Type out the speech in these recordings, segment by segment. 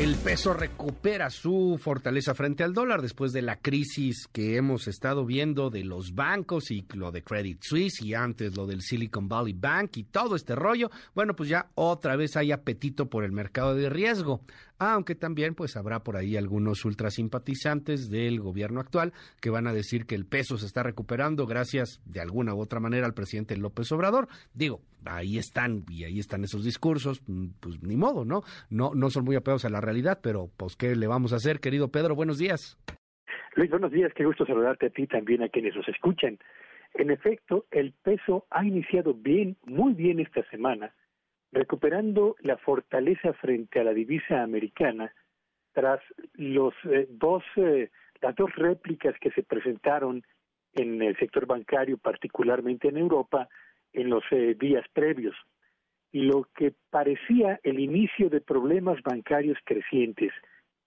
El peso recupera su fortaleza frente al dólar después de la crisis que hemos estado viendo de los bancos y lo de Credit Suisse y antes lo del Silicon Valley Bank y todo este rollo. Bueno, pues ya otra vez hay apetito por el mercado de riesgo aunque también pues habrá por ahí algunos ultrasimpatizantes del gobierno actual que van a decir que el peso se está recuperando gracias de alguna u otra manera al presidente López Obrador. Digo, ahí están y ahí están esos discursos, mm, pues ni modo, ¿no? No no son muy apegados a la realidad, pero pues qué le vamos a hacer, querido Pedro, buenos días. Luis, buenos días, qué gusto saludarte a ti también a quienes nos escuchan. En efecto, el peso ha iniciado bien, muy bien esta semana recuperando la fortaleza frente a la divisa americana tras los eh, dos eh, las dos réplicas que se presentaron en el sector bancario, particularmente en Europa, en los eh, días previos. Y lo que parecía el inicio de problemas bancarios crecientes,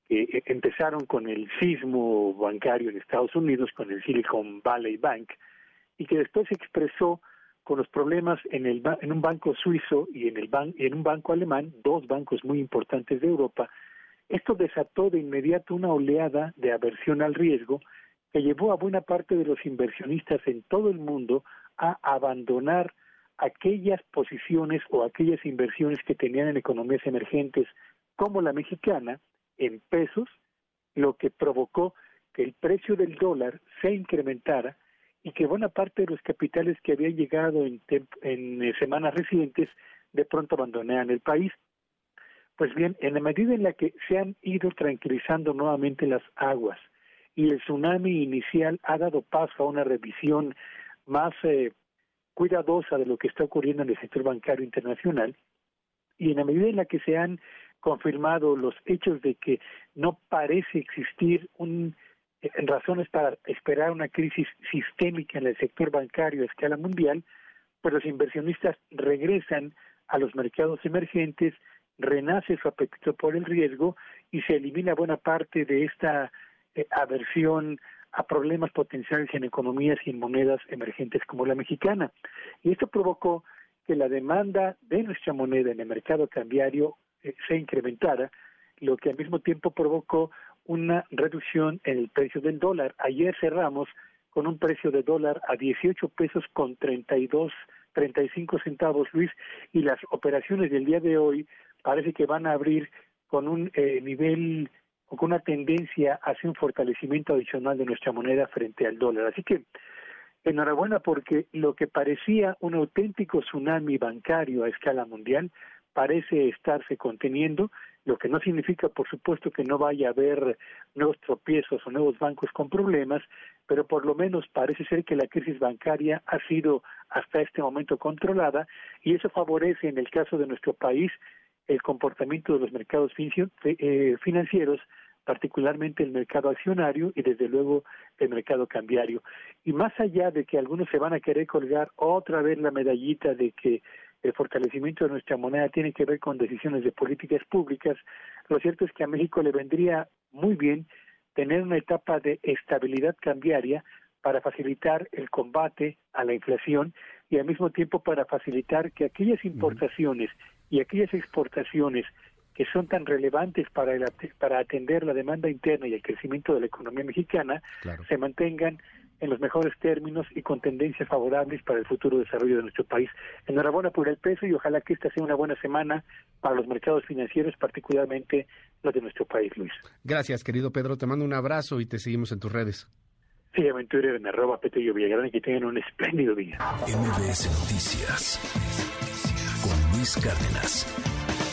que empezaron con el sismo bancario en Estados Unidos, con el Silicon Valley Bank, y que después se expresó con los problemas en, el, en un banco suizo y en, el en un banco alemán, dos bancos muy importantes de Europa, esto desató de inmediato una oleada de aversión al riesgo que llevó a buena parte de los inversionistas en todo el mundo a abandonar aquellas posiciones o aquellas inversiones que tenían en economías emergentes como la mexicana en pesos, lo que provocó que el precio del dólar se incrementara y que buena parte de los capitales que habían llegado en, en eh, semanas recientes de pronto abandonaran el país. Pues bien, en la medida en la que se han ido tranquilizando nuevamente las aguas y el tsunami inicial ha dado paso a una revisión más eh, cuidadosa de lo que está ocurriendo en el sector bancario internacional, y en la medida en la que se han confirmado los hechos de que no parece existir un razones para esperar una crisis sistémica en el sector bancario a escala mundial, pues los inversionistas regresan a los mercados emergentes, renace su apetito por el riesgo y se elimina buena parte de esta eh, aversión a problemas potenciales en economías y en monedas emergentes como la mexicana. Y esto provocó que la demanda de nuestra moneda en el mercado cambiario eh, se incrementara, lo que al mismo tiempo provocó una reducción en el precio del dólar. Ayer cerramos con un precio de dólar a 18 pesos con 32, 35 centavos, Luis, y las operaciones del día de hoy parece que van a abrir con un eh, nivel o con una tendencia hacia un fortalecimiento adicional de nuestra moneda frente al dólar. Así que enhorabuena porque lo que parecía un auténtico tsunami bancario a escala mundial parece estarse conteniendo lo que no significa, por supuesto, que no vaya a haber nuevos tropiezos o nuevos bancos con problemas, pero por lo menos parece ser que la crisis bancaria ha sido hasta este momento controlada y eso favorece, en el caso de nuestro país, el comportamiento de los mercados eh, financieros, particularmente el mercado accionario y desde luego el mercado cambiario. Y más allá de que algunos se van a querer colgar otra vez la medallita de que el fortalecimiento de nuestra moneda tiene que ver con decisiones de políticas públicas, lo cierto es que a México le vendría muy bien tener una etapa de estabilidad cambiaria para facilitar el combate a la inflación y al mismo tiempo para facilitar que aquellas importaciones y aquellas exportaciones que son tan relevantes para, para atender la demanda interna y el crecimiento de la economía mexicana se mantengan en los mejores términos y con tendencias favorables para el futuro desarrollo de nuestro país. Enhorabuena por el peso y ojalá que esta sea una buena semana para los mercados financieros, particularmente los de nuestro país, Luis. Gracias, querido Pedro. Te mando un abrazo y te seguimos en tus redes. Sí, aventura en arroba Petello Villagrán y que tengan un espléndido día. MBS Noticias con Luis Cárdenas.